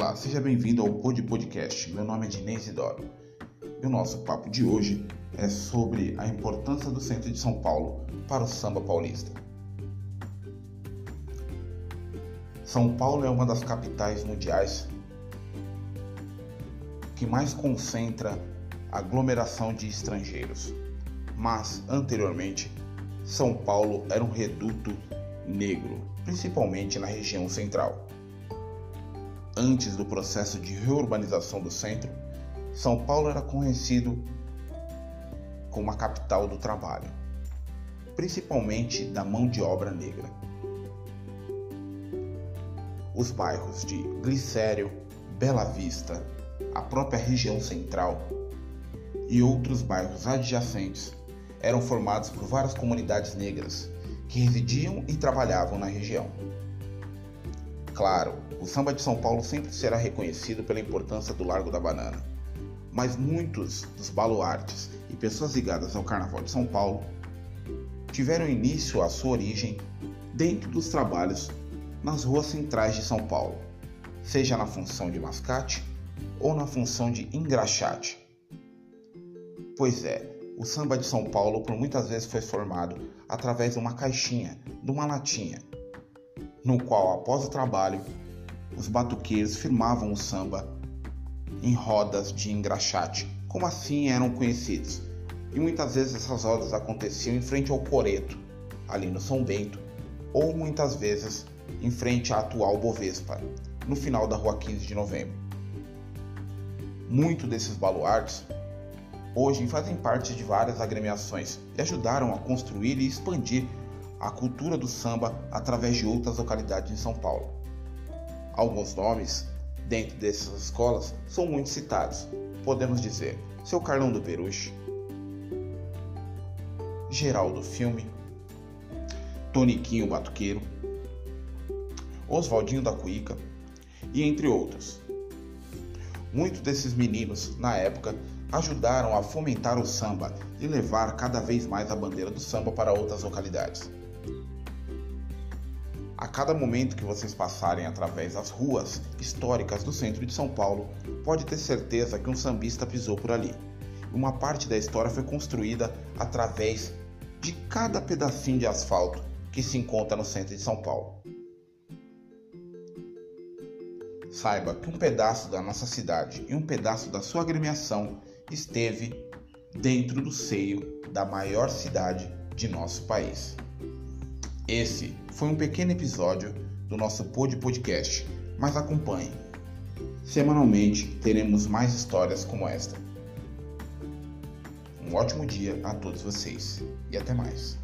Olá, seja bem-vindo ao Pod Podcast. Meu nome é Dinei Isidoro e o nosso papo de hoje é sobre a importância do centro de São Paulo para o samba paulista. São Paulo é uma das capitais mundiais que mais concentra aglomeração de estrangeiros, mas anteriormente São Paulo era um reduto negro, principalmente na região central. Antes do processo de reurbanização do centro, São Paulo era conhecido como a capital do trabalho, principalmente da mão de obra negra. Os bairros de Glicério, Bela Vista, a própria região central e outros bairros adjacentes eram formados por várias comunidades negras que residiam e trabalhavam na região. Claro, o samba de São Paulo sempre será reconhecido pela importância do Largo da Banana, mas muitos dos baluartes e pessoas ligadas ao Carnaval de São Paulo tiveram início a sua origem dentro dos trabalhos nas ruas centrais de São Paulo, seja na função de mascate ou na função de engraxate. Pois é, o samba de São Paulo por muitas vezes foi formado através de uma caixinha, de uma latinha, no qual após o trabalho os batuqueiros firmavam o samba em rodas de engraxate, como assim eram conhecidos. E muitas vezes essas rodas aconteciam em frente ao Coreto, ali no São Bento, ou muitas vezes em frente à atual Bovespa, no final da rua 15 de novembro. Muito desses baluartes hoje fazem parte de várias agremiações e ajudaram a construir e expandir a cultura do samba através de outras localidades de São Paulo. Alguns nomes dentro dessas escolas são muito citados. Podemos dizer Seu Carlão do Peruche, Geraldo Filme, Toniquinho Batuqueiro, Oswaldinho da Cuíca e entre outros. Muitos desses meninos, na época, ajudaram a fomentar o samba e levar cada vez mais a bandeira do samba para outras localidades. A cada momento que vocês passarem através das ruas históricas do centro de São Paulo, pode ter certeza que um sambista pisou por ali. Uma parte da história foi construída através de cada pedacinho de asfalto que se encontra no centro de São Paulo. Saiba que um pedaço da nossa cidade e um pedaço da sua agremiação esteve dentro do seio da maior cidade de nosso país. Esse foi um pequeno episódio do nosso Pod Podcast, mas acompanhe. Semanalmente teremos mais histórias como esta. Um ótimo dia a todos vocês e até mais.